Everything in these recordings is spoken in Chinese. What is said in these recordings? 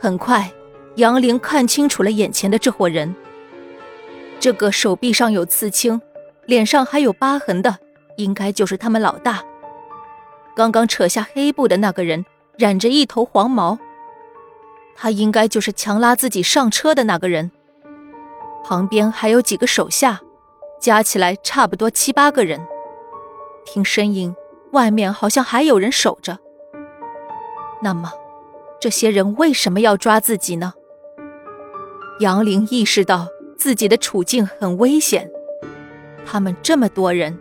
很快，杨玲看清楚了眼前的这伙人。这个手臂上有刺青、脸上还有疤痕的，应该就是他们老大。刚刚扯下黑布的那个人，染着一头黄毛，他应该就是强拉自己上车的那个人。旁边还有几个手下，加起来差不多七八个人。听声音，外面好像还有人守着。那么，这些人为什么要抓自己呢？杨玲意识到自己的处境很危险，他们这么多人，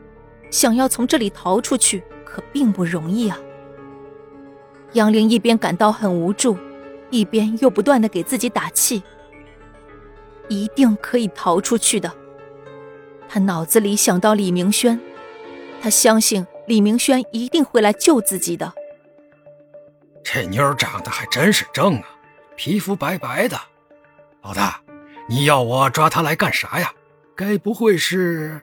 想要从这里逃出去可并不容易啊。杨玲一边感到很无助，一边又不断的给自己打气。一定可以逃出去的。他脑子里想到李明轩，他相信李明轩一定会来救自己的。这妞长得还真是正啊，皮肤白白的。老大，你要我抓她来干啥呀？该不会是……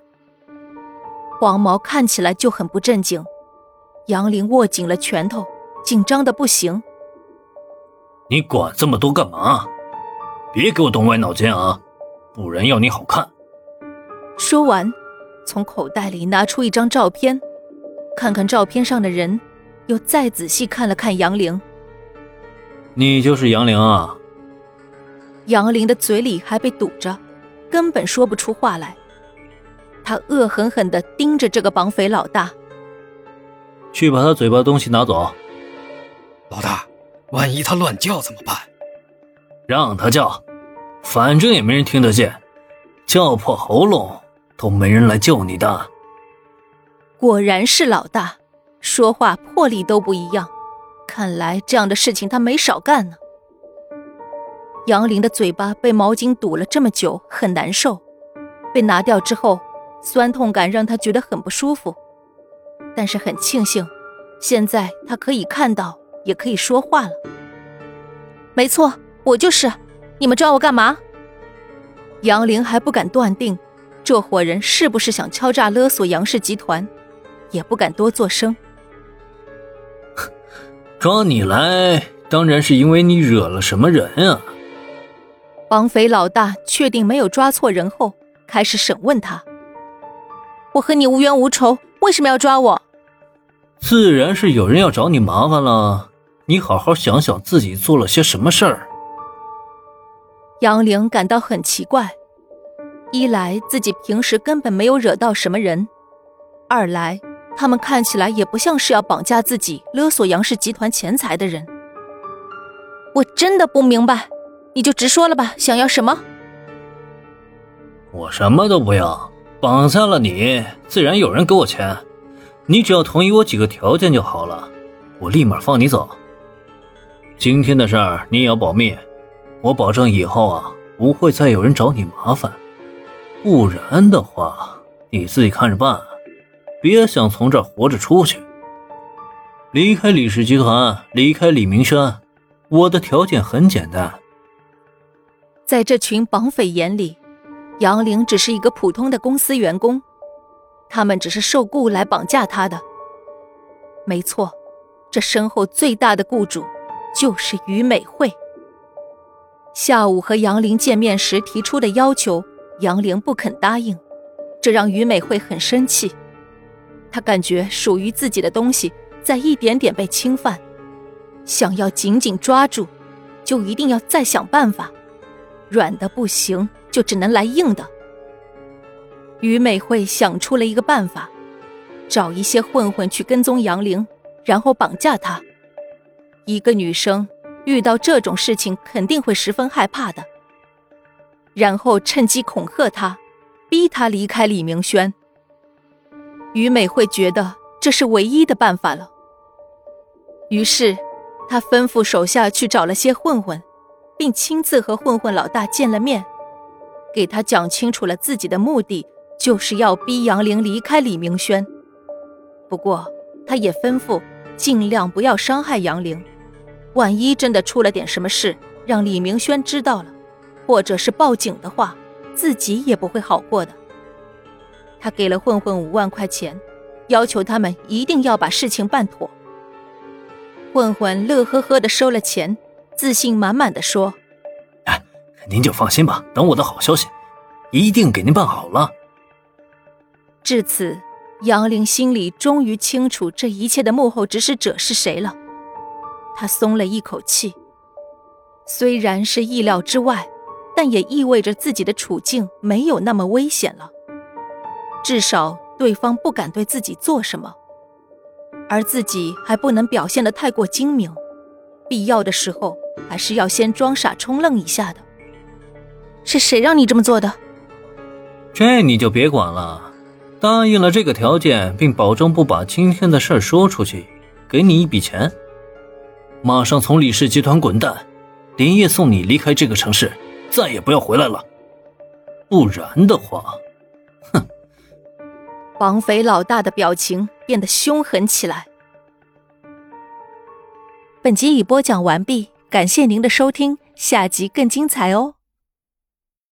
黄毛看起来就很不正经。杨林握紧了拳头，紧张的不行。你管这么多干嘛？别给我动歪脑筋啊，不然要你好看。说完，从口袋里拿出一张照片，看看照片上的人，又再仔细看了看杨玲。你就是杨玲啊？杨玲的嘴里还被堵着，根本说不出话来。他恶狠狠地盯着这个绑匪老大，去把他嘴巴东西拿走。老大，万一他乱叫怎么办？让他叫。反正也没人听得见，叫破喉咙都没人来救你的。果然是老大，说话魄力都不一样。看来这样的事情他没少干呢。杨林的嘴巴被毛巾堵了这么久，很难受。被拿掉之后，酸痛感让他觉得很不舒服。但是很庆幸，现在他可以看到，也可以说话了。没错，我就是。你们抓我干嘛？杨玲还不敢断定，这伙人是不是想敲诈勒索杨氏集团，也不敢多作声。抓你来，当然是因为你惹了什么人啊！绑匪老大确定没有抓错人后，开始审问他：“我和你无冤无仇，为什么要抓我？”自然是有人要找你麻烦了。你好好想想自己做了些什么事儿。杨玲感到很奇怪，一来自己平时根本没有惹到什么人，二来他们看起来也不像是要绑架自己、勒索杨氏集团钱财的人。我真的不明白，你就直说了吧，想要什么？我什么都不要，绑架了你，自然有人给我钱，你只要同意我几个条件就好了，我立马放你走。今天的事儿你也要保密。我保证以后啊，不会再有人找你麻烦，不然的话，你自己看着办，别想从这儿活着出去。离开李氏集团，离开李明轩，我的条件很简单。在这群绑匪眼里，杨玲只是一个普通的公司员工，他们只是受雇来绑架他的。没错，这身后最大的雇主就是于美惠。下午和杨玲见面时提出的要求，杨玲不肯答应，这让于美惠很生气。他感觉属于自己的东西在一点点被侵犯，想要紧紧抓住，就一定要再想办法，软的不行，就只能来硬的。于美惠想出了一个办法，找一些混混去跟踪杨玲，然后绑架她。一个女生。遇到这种事情肯定会十分害怕的，然后趁机恐吓他，逼他离开李明轩。于美会觉得这是唯一的办法了，于是他吩咐手下去找了些混混，并亲自和混混老大见了面，给他讲清楚了自己的目的，就是要逼杨玲离开李明轩。不过他也吩咐尽量不要伤害杨玲。万一真的出了点什么事，让李明轩知道了，或者是报警的话，自己也不会好过的。他给了混混五万块钱，要求他们一定要把事情办妥。混混乐呵呵的收了钱，自信满满的说：“哎，您就放心吧，等我的好消息，一定给您办好了。”至此，杨玲心里终于清楚这一切的幕后指使者是谁了。他松了一口气，虽然是意料之外，但也意味着自己的处境没有那么危险了。至少对方不敢对自己做什么，而自己还不能表现的太过精明，必要的时候还是要先装傻充愣一下的。是谁让你这么做的？这你就别管了。答应了这个条件，并保证不把今天的事说出去，给你一笔钱。马上从李氏集团滚蛋，连夜送你离开这个城市，再也不要回来了。不然的话，绑匪老大的表情变得凶狠起来。本集已播讲完毕，感谢您的收听，下集更精彩哦。